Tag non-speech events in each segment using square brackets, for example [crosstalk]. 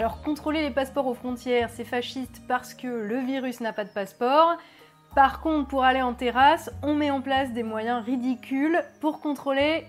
Alors contrôler les passeports aux frontières, c'est fasciste parce que le virus n'a pas de passeport. Par contre, pour aller en terrasse, on met en place des moyens ridicules pour contrôler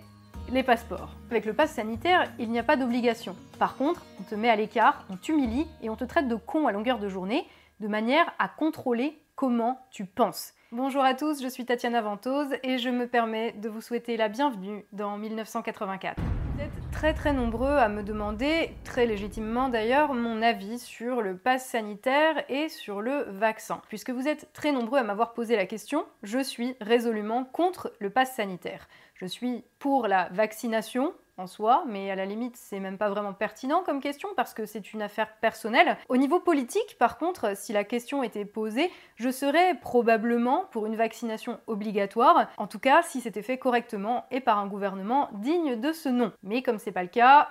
les passeports. Avec le pass sanitaire, il n'y a pas d'obligation. Par contre, on te met à l'écart, on t'humilie et on te traite de con à longueur de journée, de manière à contrôler comment tu penses. Bonjour à tous, je suis Tatiana Ventose et je me permets de vous souhaiter la bienvenue dans 1984. Vous êtes très très nombreux à me demander, très légitimement d'ailleurs, mon avis sur le pass sanitaire et sur le vaccin. Puisque vous êtes très nombreux à m'avoir posé la question, je suis résolument contre le pass sanitaire. Je suis pour la vaccination, en soi, mais à la limite, c'est même pas vraiment pertinent comme question parce que c'est une affaire personnelle. Au niveau politique, par contre, si la question était posée, je serais probablement pour une vaccination obligatoire, en tout cas si c'était fait correctement et par un gouvernement digne de ce nom. Mais comme c'est pas le cas,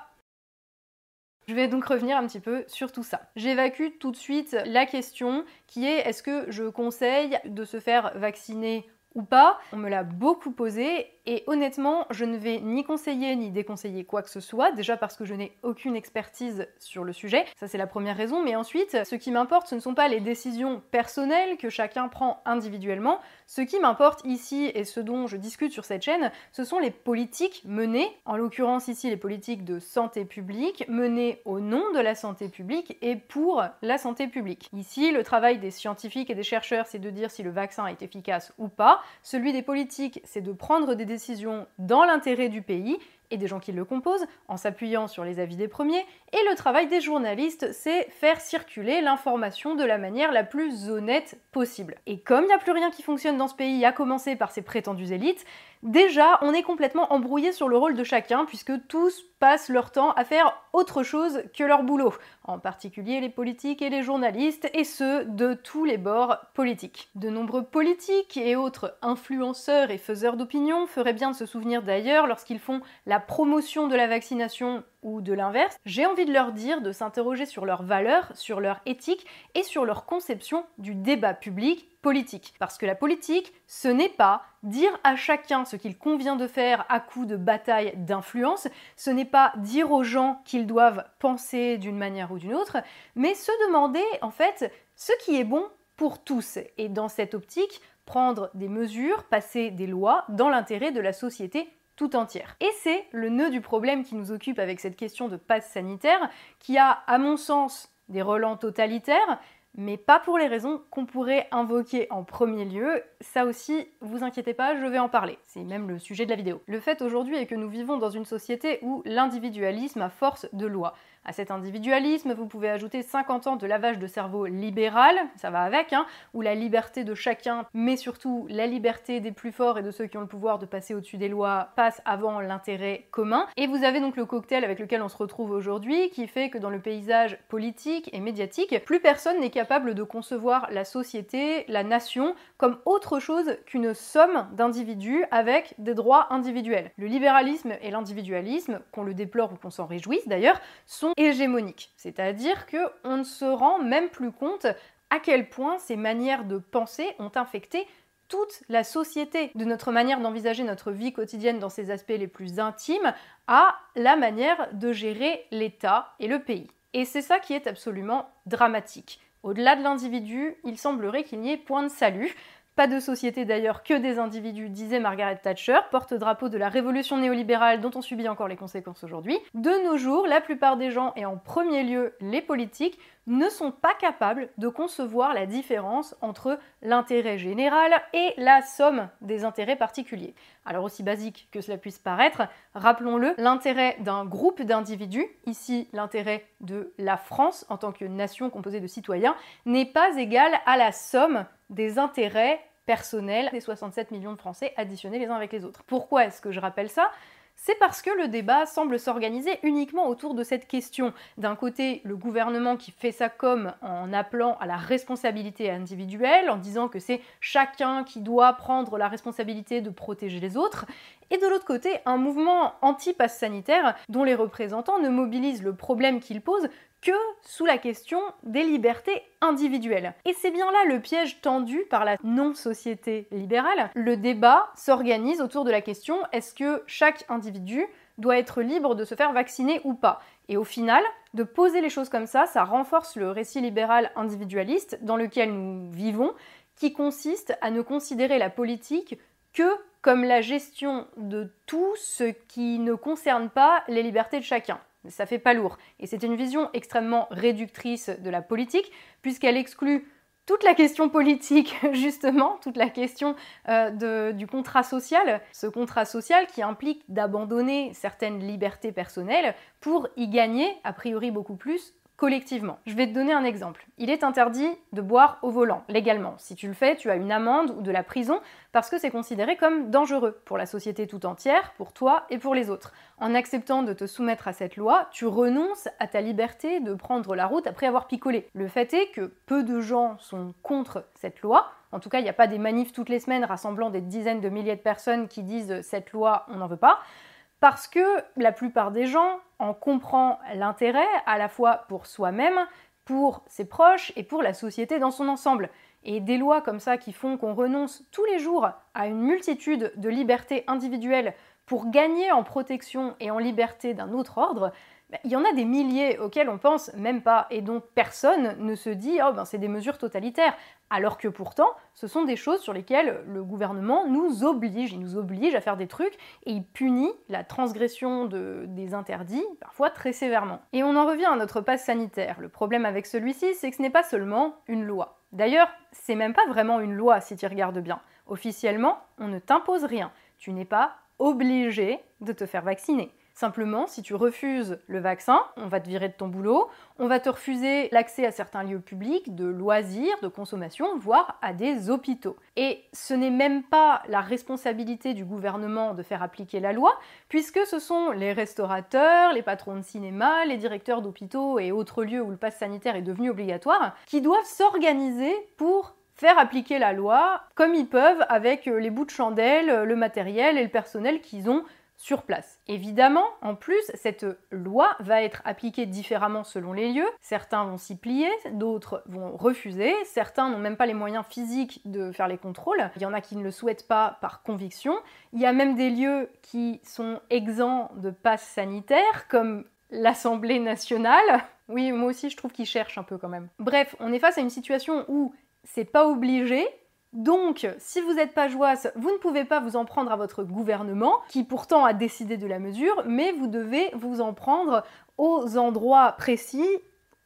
je vais donc revenir un petit peu sur tout ça. J'évacue tout de suite la question qui est est-ce que je conseille de se faire vacciner ou pas? On me l'a beaucoup posé et honnêtement, je ne vais ni conseiller ni déconseiller quoi que ce soit, déjà parce que je n'ai aucune expertise sur le sujet, ça c'est la première raison, mais ensuite, ce qui m'importe, ce ne sont pas les décisions personnelles que chacun prend individuellement, ce qui m'importe ici et ce dont je discute sur cette chaîne, ce sont les politiques menées, en l'occurrence ici les politiques de santé publique, menées au nom de la santé publique et pour la santé publique. Ici, le travail des scientifiques et des chercheurs, c'est de dire si le vaccin est efficace ou pas, celui des politiques, c'est de prendre des décisions dans l'intérêt du pays et des gens qui le composent, en s'appuyant sur les avis des premiers, et le travail des journalistes, c'est faire circuler l'information de la manière la plus honnête possible. Et comme il n'y a plus rien qui fonctionne dans ce pays, à commencer par ces prétendues élites, déjà on est complètement embrouillé sur le rôle de chacun, puisque tous passent leur temps à faire autre chose que leur boulot, en particulier les politiques et les journalistes, et ceux de tous les bords politiques. De nombreux politiques et autres influenceurs et faiseurs d'opinion feraient bien de se souvenir d'ailleurs lorsqu'ils font la promotion de la vaccination ou de l'inverse, j'ai envie de leur dire de s'interroger sur leurs valeurs, sur leur éthique et sur leur conception du débat public politique. Parce que la politique, ce n'est pas dire à chacun ce qu'il convient de faire à coup de bataille d'influence, ce n'est pas dire aux gens qu'ils doivent penser d'une manière ou d'une autre, mais se demander en fait ce qui est bon pour tous. Et dans cette optique, prendre des mesures, passer des lois dans l'intérêt de la société entière. Et c'est le nœud du problème qui nous occupe avec cette question de passe sanitaire, qui a, à mon sens, des relents totalitaires, mais pas pour les raisons qu'on pourrait invoquer en premier lieu. Ça aussi, vous inquiétez pas, je vais en parler. C'est même le sujet de la vidéo. Le fait aujourd'hui est que nous vivons dans une société où l'individualisme a force de loi. À cet individualisme, vous pouvez ajouter 50 ans de lavage de cerveau libéral, ça va avec, hein, où la liberté de chacun, mais surtout la liberté des plus forts et de ceux qui ont le pouvoir de passer au-dessus des lois, passe avant l'intérêt commun. Et vous avez donc le cocktail avec lequel on se retrouve aujourd'hui, qui fait que dans le paysage politique et médiatique, plus personne n'est capable de concevoir la société, la nation, comme autre chose qu'une somme d'individus avec des droits individuels. Le libéralisme et l'individualisme, qu'on le déplore ou qu'on s'en réjouisse d'ailleurs, sont hégémoniques. C'est-à-dire qu'on ne se rend même plus compte à quel point ces manières de penser ont infecté toute la société, de notre manière d'envisager notre vie quotidienne dans ses aspects les plus intimes, à la manière de gérer l'État et le pays. Et c'est ça qui est absolument dramatique. Au-delà de l'individu, il semblerait qu'il n'y ait point de salut. Pas de société d'ailleurs que des individus, disait Margaret Thatcher, porte-drapeau de la révolution néolibérale dont on subit encore les conséquences aujourd'hui. De nos jours, la plupart des gens, et en premier lieu les politiques, ne sont pas capables de concevoir la différence entre l'intérêt général et la somme des intérêts particuliers. Alors aussi basique que cela puisse paraître, rappelons-le, l'intérêt d'un groupe d'individus, ici l'intérêt de la France en tant que nation composée de citoyens, n'est pas égal à la somme des intérêts personnel des 67 millions de Français additionnés les uns avec les autres. Pourquoi est-ce que je rappelle ça? C'est parce que le débat semble s'organiser uniquement autour de cette question. D'un côté, le gouvernement qui fait ça comme en appelant à la responsabilité individuelle, en disant que c'est chacun qui doit prendre la responsabilité de protéger les autres, et de l'autre côté, un mouvement anti-pass sanitaire dont les représentants ne mobilisent le problème qu'il pose que sous la question des libertés individuelles. Et c'est bien là le piège tendu par la non-société libérale. Le débat s'organise autour de la question est-ce que chaque individu doit être libre de se faire vacciner ou pas? Et au final, de poser les choses comme ça, ça renforce le récit libéral individualiste dans lequel nous vivons, qui consiste à ne considérer la politique que comme la gestion de tout ce qui ne concerne pas les libertés de chacun. Ça fait pas lourd. Et c'est une vision extrêmement réductrice de la politique, puisqu'elle exclut toute la question politique, [laughs] justement, toute la question euh, du contrat social, ce contrat social qui implique d'abandonner certaines libertés personnelles pour y gagner, a priori beaucoup plus, collectivement. Je vais te donner un exemple. Il est interdit de boire au volant, légalement. Si tu le fais, tu as une amende ou de la prison parce que c'est considéré comme dangereux pour la société tout entière, pour toi et pour les autres. En acceptant de te soumettre à cette loi, tu renonces à ta liberté de prendre la route après avoir picolé. Le fait est que peu de gens sont contre cette loi. En tout cas, il n'y a pas des manifs toutes les semaines rassemblant des dizaines de milliers de personnes qui disent cette loi, on n'en veut pas parce que la plupart des gens en comprennent l'intérêt à la fois pour soi-même, pour ses proches et pour la société dans son ensemble. Et des lois comme ça qui font qu'on renonce tous les jours à une multitude de libertés individuelles pour gagner en protection et en liberté d'un autre ordre, il y en a des milliers auxquels on pense même pas et dont personne ne se dit oh ben c'est des mesures totalitaires alors que pourtant ce sont des choses sur lesquelles le gouvernement nous oblige, il nous oblige à faire des trucs et il punit la transgression des interdits parfois très sévèrement. Et on en revient à notre passe sanitaire. Le problème avec celui-ci, c'est que ce n'est pas seulement une loi. D'ailleurs, c'est même pas vraiment une loi si tu regardes bien. Officiellement, on ne t'impose rien. Tu n'es pas obligé de te faire vacciner. Simplement, si tu refuses le vaccin, on va te virer de ton boulot, on va te refuser l'accès à certains lieux publics, de loisirs, de consommation, voire à des hôpitaux. Et ce n'est même pas la responsabilité du gouvernement de faire appliquer la loi, puisque ce sont les restaurateurs, les patrons de cinéma, les directeurs d'hôpitaux et autres lieux où le pass sanitaire est devenu obligatoire, qui doivent s'organiser pour faire appliquer la loi comme ils peuvent avec les bouts de chandelle, le matériel et le personnel qu'ils ont sur place. Évidemment, en plus, cette loi va être appliquée différemment selon les lieux. Certains vont s'y plier, d'autres vont refuser, certains n'ont même pas les moyens physiques de faire les contrôles. Il y en a qui ne le souhaitent pas par conviction. Il y a même des lieux qui sont exempts de passe sanitaire, comme l'Assemblée nationale. Oui, moi aussi je trouve qu'ils cherchent un peu quand même. Bref, on est face à une situation où c'est pas obligé, donc, si vous n'êtes pas joyeuse, vous ne pouvez pas vous en prendre à votre gouvernement, qui pourtant a décidé de la mesure, mais vous devez vous en prendre aux endroits précis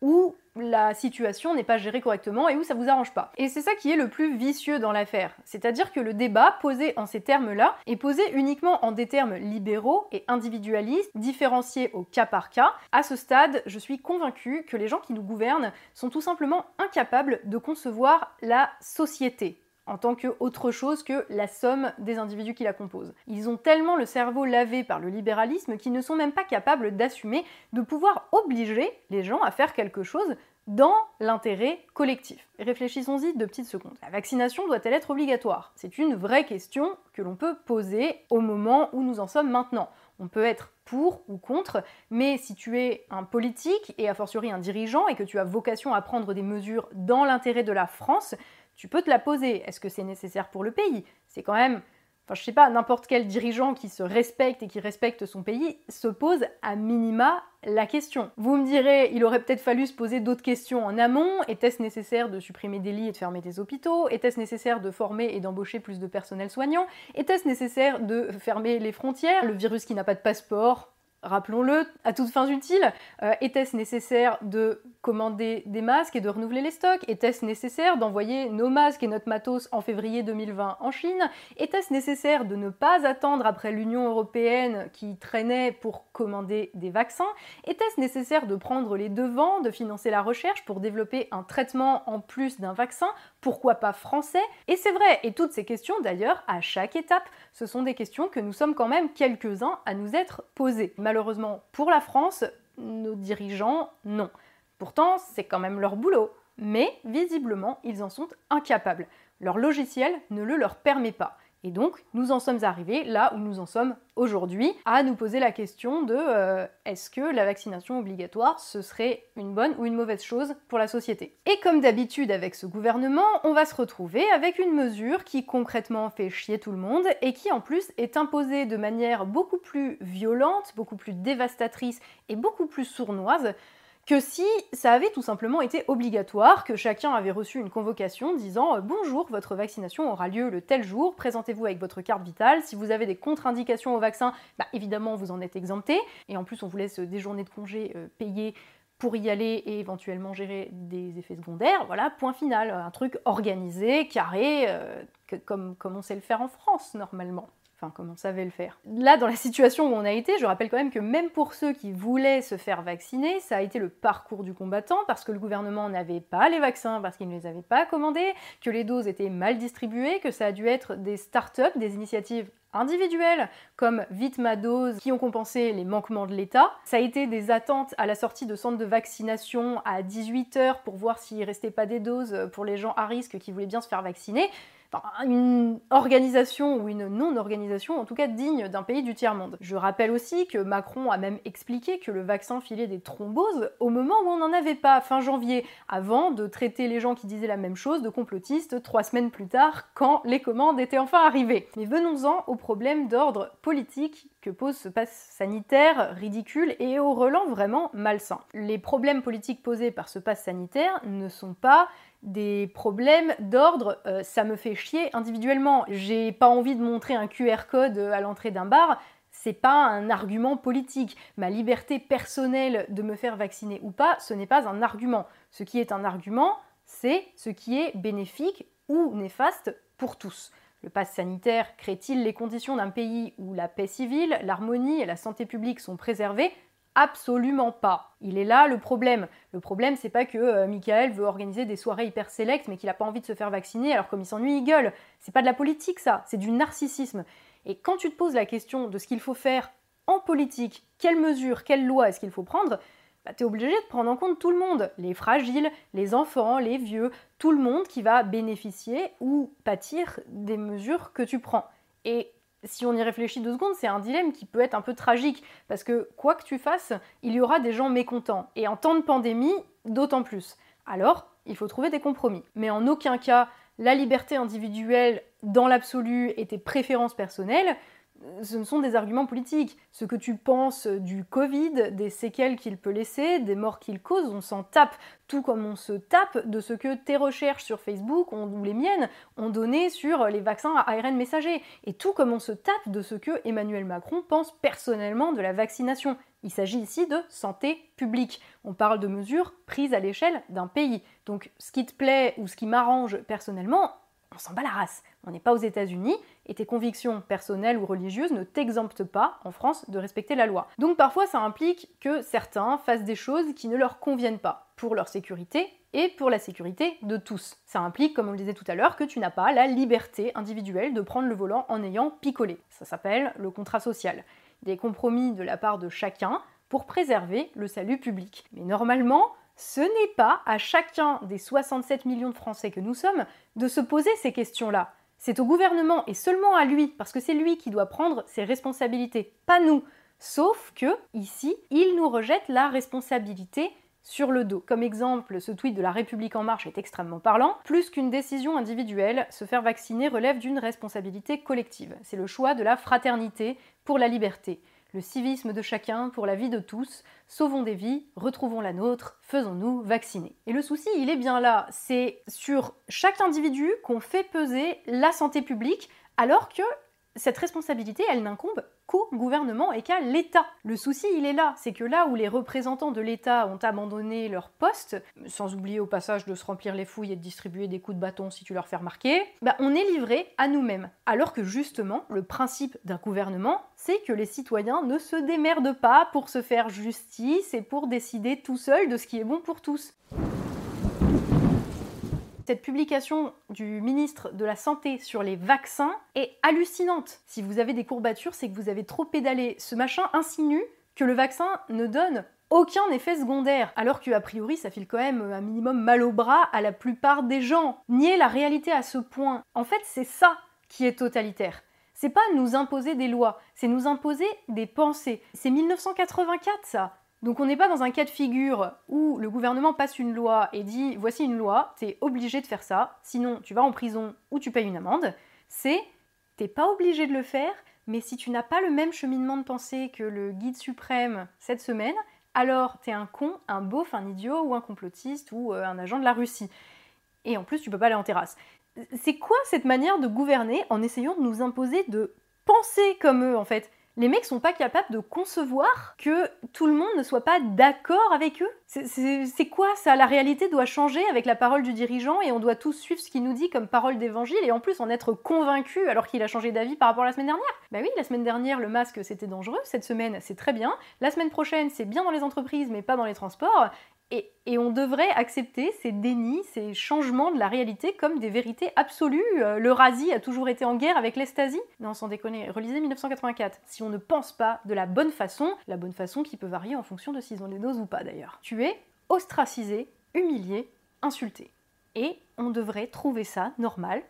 où la situation n'est pas gérée correctement et où ça vous arrange pas. Et c'est ça qui est le plus vicieux dans l'affaire. C'est-à-dire que le débat posé en ces termes-là est posé uniquement en des termes libéraux et individualistes, différenciés au cas par cas. À ce stade, je suis convaincue que les gens qui nous gouvernent sont tout simplement incapables de concevoir la société en tant qu'autre chose que la somme des individus qui la composent. Ils ont tellement le cerveau lavé par le libéralisme qu'ils ne sont même pas capables d'assumer de pouvoir obliger les gens à faire quelque chose dans l'intérêt collectif. Réfléchissons-y deux petites secondes. La vaccination doit-elle être obligatoire? C'est une vraie question que l'on peut poser au moment où nous en sommes maintenant. On peut être pour ou contre, mais si tu es un politique et a fortiori un dirigeant et que tu as vocation à prendre des mesures dans l'intérêt de la France, tu peux te la poser. Est-ce que c'est nécessaire pour le pays? C'est quand même, enfin je sais pas, n'importe quel dirigeant qui se respecte et qui respecte son pays se pose à minima la question. Vous me direz, il aurait peut-être fallu se poser d'autres questions en amont. Était-ce nécessaire de supprimer des lits et de fermer des hôpitaux? Était-ce nécessaire de former et d'embaucher plus de personnel soignant? Était-ce nécessaire de fermer les frontières? Le virus qui n'a pas de passeport rappelons-le, à toutes fins utiles, euh, était-ce nécessaire de commander des masques et de renouveler les stocks? Était-ce nécessaire d'envoyer nos masques et notre matos en février 2020 en Chine? Était-ce nécessaire de ne pas attendre après l'Union européenne qui traînait pour commander des vaccins? Était-ce nécessaire de prendre les devants, de financer la recherche pour développer un traitement en plus d'un vaccin? Pourquoi pas français? Et c'est vrai, et toutes ces questions d'ailleurs, à chaque étape, ce sont des questions que nous sommes quand même quelques-uns à nous être posées. Pour la France, nos dirigeants, non. Pourtant, c'est quand même leur boulot. Mais visiblement, ils en sont incapables. Leur logiciel ne le leur permet pas. Et donc, nous en sommes arrivés là où nous en sommes aujourd'hui, à nous poser la question de euh, est-ce que la vaccination obligatoire, ce serait une bonne ou une mauvaise chose pour la société? Et comme d'habitude avec ce gouvernement, on va se retrouver avec une mesure qui concrètement fait chier tout le monde et qui en plus est imposée de manière beaucoup plus violente, beaucoup plus dévastatrice et beaucoup plus sournoise que si ça avait tout simplement été obligatoire, que chacun avait reçu une convocation disant euh, bonjour, votre vaccination aura lieu le tel jour, présentez-vous avec votre carte vitale, si vous avez des contre-indications au vaccin, bah, évidemment vous en êtes exempté, et en plus on vous laisse des journées de congé euh, payées pour y aller et éventuellement gérer des effets secondaires, voilà, point final, un truc organisé, carré, euh, comme, comme on sait le faire en France normalement comme on savait le faire. Là, dans la situation où on a été, je rappelle quand même que même pour ceux qui voulaient se faire vacciner, ça a été le parcours du combattant parce que le gouvernement n'avait pas les vaccins, parce qu'il ne les avait pas commandés, que les doses étaient mal distribuées, que ça a dû être des start-up, des initiatives individuelles comme Vite ma dose qui ont compensé les manquements de l'État. Ça a été des attentes à la sortie de centres de vaccination à 18h pour voir s'il restait pas des doses pour les gens à risque qui voulaient bien se faire vacciner une organisation ou une non-organisation, en tout cas digne d'un pays du tiers-monde. Je rappelle aussi que Macron a même expliqué que le vaccin filait des thromboses au moment où on n'en avait pas, fin janvier, avant de traiter les gens qui disaient la même chose de complotistes trois semaines plus tard, quand les commandes étaient enfin arrivées. Mais venons-en au problème d'ordre politique que pose ce pass sanitaire ridicule et au relent vraiment malsain. Les problèmes politiques posés par ce pass sanitaire ne sont pas des problèmes d'ordre euh, ça me fait chier individuellement. J'ai pas envie de montrer un QR code à l'entrée d'un bar. C'est pas un argument politique. Ma liberté personnelle de me faire vacciner ou pas, ce n'est pas un argument. Ce qui est un argument, c'est ce qui est bénéfique ou néfaste pour tous. Le pass sanitaire crée-t-il les conditions d'un pays où la paix civile, l'harmonie et la santé publique sont préservées? Absolument pas. Il est là le problème. Le problème, c'est pas que euh, Michael veut organiser des soirées hyper sélectes mais qu'il a pas envie de se faire vacciner, alors comme il s'ennuie, il gueule. C'est pas de la politique, ça, c'est du narcissisme. Et quand tu te poses la question de ce qu'il faut faire en politique, quelles mesures, quelles lois est-ce qu'il faut prendre, bah, tu es obligé de prendre en compte tout le monde, les fragiles, les enfants, les vieux, tout le monde qui va bénéficier ou pâtir des mesures que tu prends. Et si on y réfléchit deux secondes, c'est un dilemme qui peut être un peu tragique, parce que quoi que tu fasses, il y aura des gens mécontents, et en temps de pandémie, d'autant plus. Alors, il faut trouver des compromis. Mais en aucun cas, la liberté individuelle, dans l'absolu, et tes préférences personnelles, ce sont des arguments politiques. Ce que tu penses du Covid, des séquelles qu'il peut laisser, des morts qu'il cause, on s'en tape. Tout comme on se tape de ce que tes recherches sur Facebook ou les miennes ont donné sur les vaccins à ARN messager. Et tout comme on se tape de ce que Emmanuel Macron pense personnellement de la vaccination. Il s'agit ici de santé publique. On parle de mesures prises à l'échelle d'un pays. Donc ce qui te plaît ou ce qui m'arrange personnellement, on s'en bat la race. On n'est pas aux États-Unis et tes convictions personnelles ou religieuses ne t'exemptent pas en France de respecter la loi. Donc parfois ça implique que certains fassent des choses qui ne leur conviennent pas pour leur sécurité et pour la sécurité de tous. Ça implique, comme on le disait tout à l'heure, que tu n'as pas la liberté individuelle de prendre le volant en ayant picolé. Ça s'appelle le contrat social. Des compromis de la part de chacun pour préserver le salut public. Mais normalement, ce n'est pas à chacun des 67 millions de Français que nous sommes de se poser ces questions-là. C'est au gouvernement et seulement à lui, parce que c'est lui qui doit prendre ses responsabilités, pas nous. Sauf que, ici, il nous rejette la responsabilité sur le dos. Comme exemple, ce tweet de la République en marche est extrêmement parlant. Plus qu'une décision individuelle, se faire vacciner relève d'une responsabilité collective. C'est le choix de la fraternité pour la liberté le civisme de chacun pour la vie de tous, sauvons des vies, retrouvons la nôtre, faisons-nous vacciner. Et le souci, il est bien là, c'est sur chaque individu qu'on fait peser la santé publique, alors que cette responsabilité, elle n'incombe qu'au gouvernement et qu'à l'État. Le souci, il est là, c'est que là où les représentants de l'État ont abandonné leur poste, sans oublier au passage de se remplir les fouilles et de distribuer des coups de bâton si tu leur fais remarquer, bah on est livré à nous-mêmes. Alors que justement, le principe d'un gouvernement, c'est que les citoyens ne se démerdent pas pour se faire justice et pour décider tout seuls de ce qui est bon pour tous. Cette publication du ministre de la Santé sur les vaccins est hallucinante. Si vous avez des courbatures, c'est que vous avez trop pédalé. Ce machin insinue que le vaccin ne donne aucun effet secondaire, alors qu'a priori ça file quand même un minimum mal au bras à la plupart des gens. Nier la réalité à ce point, en fait c'est ça qui est totalitaire. C'est pas nous imposer des lois, c'est nous imposer des pensées. C'est 1984 ça. Donc on n'est pas dans un cas de figure où le gouvernement passe une loi et dit voici une loi, t'es obligé de faire ça, sinon tu vas en prison ou tu payes une amende. C'est t'es pas obligé de le faire, mais si tu n'as pas le même cheminement de pensée que le guide suprême cette semaine, alors t'es un con, un beauf, un idiot ou un complotiste ou euh, un agent de la Russie. Et en plus, tu peux pas aller en terrasse. C'est quoi cette manière de gouverner en essayant de nous imposer de penser comme eux en fait? Les mecs sont pas capables de concevoir que tout le monde ne soit pas d'accord avec eux. C'est quoi ça? La réalité doit changer avec la parole du dirigeant et on doit tous suivre ce qu'il nous dit comme parole d'évangile et en plus en être convaincu alors qu'il a changé d'avis par rapport à la semaine dernière. Bah oui, la semaine dernière le masque c'était dangereux, cette semaine c'est très bien, la semaine prochaine c'est bien dans les entreprises mais pas dans les transports et, on devrait accepter ces dénis, ces changements de la réalité comme des vérités absolues. Euh, L'Eurasie a toujours été en guerre avec l'Estasie Non, sans déconner, relisez 1984. Si on ne pense pas de la bonne façon, la bonne façon qui peut varier en fonction de s'ils ont les doses ou pas d'ailleurs. Tu es ostracisé, humilié, insulté. Et on devrait trouver ça normal?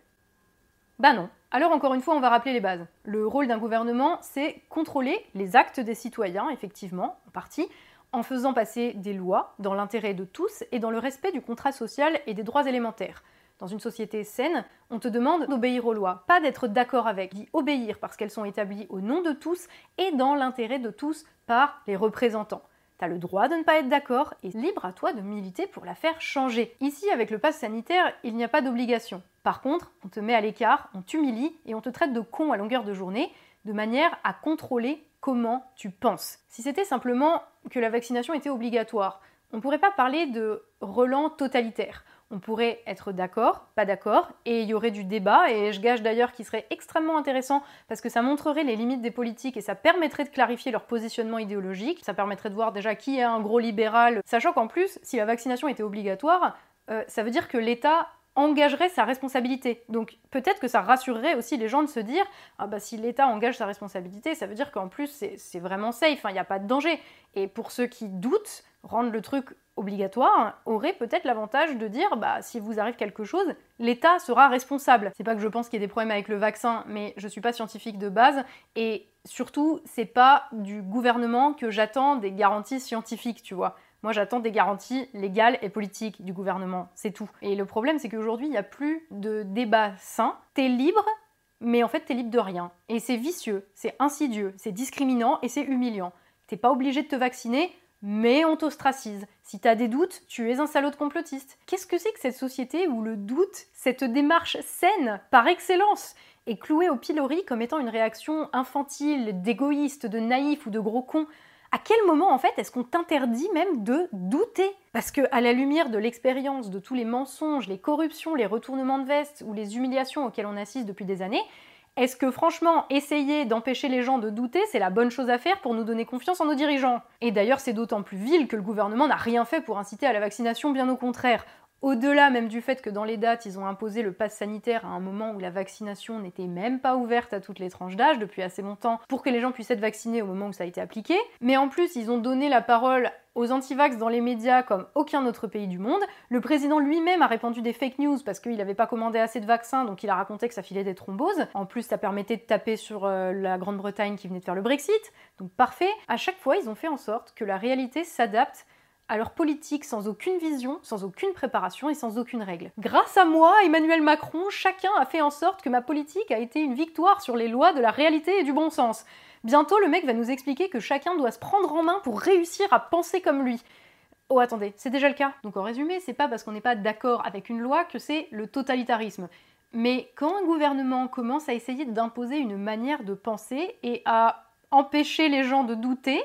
Bah non. Alors encore une fois, on va rappeler les bases. Le rôle d'un gouvernement, c'est contrôler les actes des citoyens, effectivement, en partie, en faisant passer des lois dans l'intérêt de tous et dans le respect du contrat social et des droits élémentaires. Dans une société saine, on te demande d'obéir aux lois, pas d'être d'accord avec, d'y obéir parce qu'elles sont établies au nom de tous et dans l'intérêt de tous par les représentants. T'as le droit de ne pas être d'accord et libre à toi de militer pour la faire changer. Ici, avec le pass sanitaire, il n'y a pas d'obligation. Par contre, on te met à l'écart, on t'humilie et on te traite de con à longueur de journée, de manière à contrôler comment tu penses. Si c'était simplement que la vaccination était obligatoire, on ne pourrait pas parler de relent totalitaire. On pourrait être d'accord, pas d'accord, et il y aurait du débat, et je gage d'ailleurs qu'il serait extrêmement intéressant parce que ça montrerait les limites des politiques et ça permettrait de clarifier leur positionnement idéologique, ça permettrait de voir déjà qui est un gros libéral, sachant qu'en plus, si la vaccination était obligatoire, euh, ça veut dire que l'État engagerait sa responsabilité. Donc peut-être que ça rassurerait aussi les gens de se dire ah bah si l'État engage sa responsabilité, ça veut dire qu'en plus c'est vraiment safe, hein, il n'y a pas de danger. Et pour ceux qui doutent, rendre le truc obligatoire aurait peut-être l'avantage de dire bah si vous arrive quelque chose, l'État sera responsable. C'est pas que je pense qu'il y ait des problèmes avec le vaccin, mais je suis pas scientifique de base et surtout c'est pas du gouvernement que j'attends des garanties scientifiques, tu vois. Moi, j'attends des garanties légales et politiques du gouvernement, c'est tout. Et le problème, c'est qu'aujourd'hui, il n'y a plus de débat sain. T'es libre, mais en fait, t'es libre de rien. Et c'est vicieux, c'est insidieux, c'est discriminant et c'est humiliant. T'es pas obligé de te vacciner, mais on t'ostracise. Si t'as des doutes, tu es un salaud de complotiste. Qu'est-ce que c'est que cette société où le doute, cette démarche saine, par excellence, est clouée au pilori comme étant une réaction infantile, d'égoïste, de naïf ou de gros con à quel moment en fait est-ce qu'on t'interdit même de douter? Parce que à la lumière de l'expérience de tous les mensonges, les corruptions, les retournements de veste ou les humiliations auxquelles on assiste depuis des années, est-ce que franchement, essayer d'empêcher les gens de douter, c'est la bonne chose à faire pour nous donner confiance en nos dirigeants? Et d'ailleurs, c'est d'autant plus vil que le gouvernement n'a rien fait pour inciter à la vaccination, bien au contraire. Au-delà même du fait que dans les dates, ils ont imposé le pass sanitaire à un moment où la vaccination n'était même pas ouverte à toutes les tranches d'âge depuis assez longtemps pour que les gens puissent être vaccinés au moment où ça a été appliqué. Mais en plus, ils ont donné la parole aux antivax dans les médias comme aucun autre pays du monde. Le président lui-même a répandu des fake news parce qu'il n'avait pas commandé assez de vaccins, donc il a raconté que ça filait des thromboses. En plus, ça permettait de taper sur euh, la Grande-Bretagne qui venait de faire le Brexit. Donc parfait. À chaque fois, ils ont fait en sorte que la réalité s'adapte à leur politique sans aucune vision, sans aucune préparation et sans aucune règle. Grâce à moi, Emmanuel Macron, chacun a fait en sorte que ma politique a été une victoire sur les lois de la réalité et du bon sens. Bientôt, le mec va nous expliquer que chacun doit se prendre en main pour réussir à penser comme lui. Oh attendez, c'est déjà le cas. Donc en résumé, c'est pas parce qu'on n'est pas d'accord avec une loi que c'est le totalitarisme. Mais quand un gouvernement commence à essayer d'imposer une manière de penser et à empêcher les gens de douter,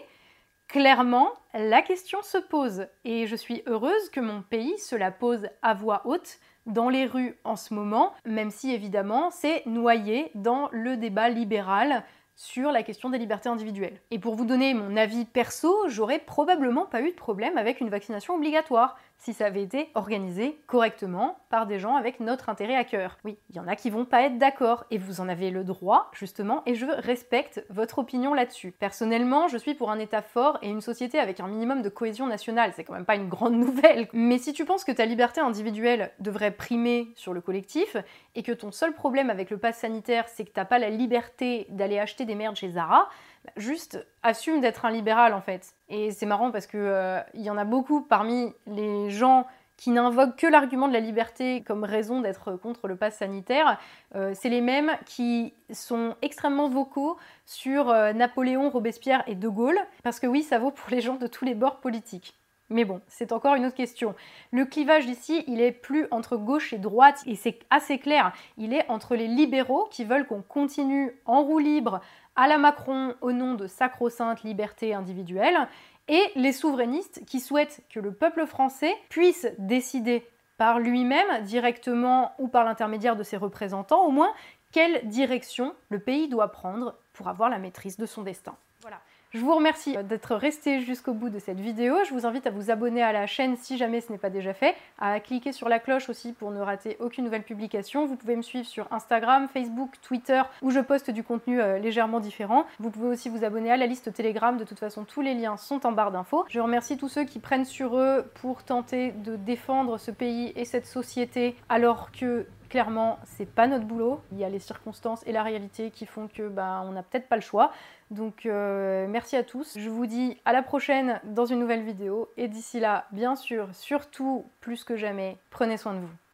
Clairement, la question se pose et je suis heureuse que mon pays se la pose à voix haute dans les rues en ce moment, même si évidemment c'est noyé dans le débat libéral sur la question des libertés individuelles. Et pour vous donner mon avis perso, j'aurais probablement pas eu de problème avec une vaccination obligatoire. Si ça avait été organisé correctement par des gens avec notre intérêt à cœur. Oui, il y en a qui vont pas être d'accord et vous en avez le droit justement et je respecte votre opinion là-dessus. Personnellement, je suis pour un État fort et une société avec un minimum de cohésion nationale, c'est quand même pas une grande [laughs] nouvelle. Mais si tu penses que ta liberté individuelle devrait primer sur le collectif et que ton seul problème avec le pass sanitaire c'est que t'as pas la liberté d'aller acheter des merdes chez Zara, juste assume d'être un libéral en fait. Et c'est marrant parce que euh, y en a beaucoup parmi les gens qui n'invoquent que l'argument de la liberté comme raison d'être contre le pass sanitaire, euh, c'est les mêmes qui sont extrêmement vocaux sur euh, Napoléon, Robespierre et De Gaulle, parce que oui, ça vaut pour les gens de tous les bords politiques. Mais bon, c'est encore une autre question. Le clivage ici, il est plus entre gauche et droite, et c'est assez clair. Il est entre les libéraux qui veulent qu'on continue en roue libre à la Macron au nom de sacro-sainte liberté individuelle, et les souverainistes qui souhaitent que le peuple français puisse décider par lui-même, directement ou par l'intermédiaire de ses représentants au moins, quelle direction le pays doit prendre pour avoir la maîtrise de son destin. Je vous remercie d'être resté jusqu'au bout de cette vidéo. Je vous invite à vous abonner à la chaîne si jamais ce n'est pas déjà fait, à cliquer sur la cloche aussi pour ne rater aucune nouvelle publication. Vous pouvez me suivre sur Instagram, Facebook, Twitter où je poste du contenu euh, légèrement différent. Vous pouvez aussi vous abonner à la liste Telegram. De toute façon, tous les liens sont en barre d'infos. Je remercie tous ceux qui prennent sur eux pour tenter de défendre ce pays et cette société alors que Clairement, c'est pas notre boulot. Il y a les circonstances et la réalité qui font que bah, on n'a peut-être pas le choix. Donc euh, merci à tous. Je vous dis à la prochaine dans une nouvelle vidéo. Et d'ici là, bien sûr, surtout plus que jamais, prenez soin de vous.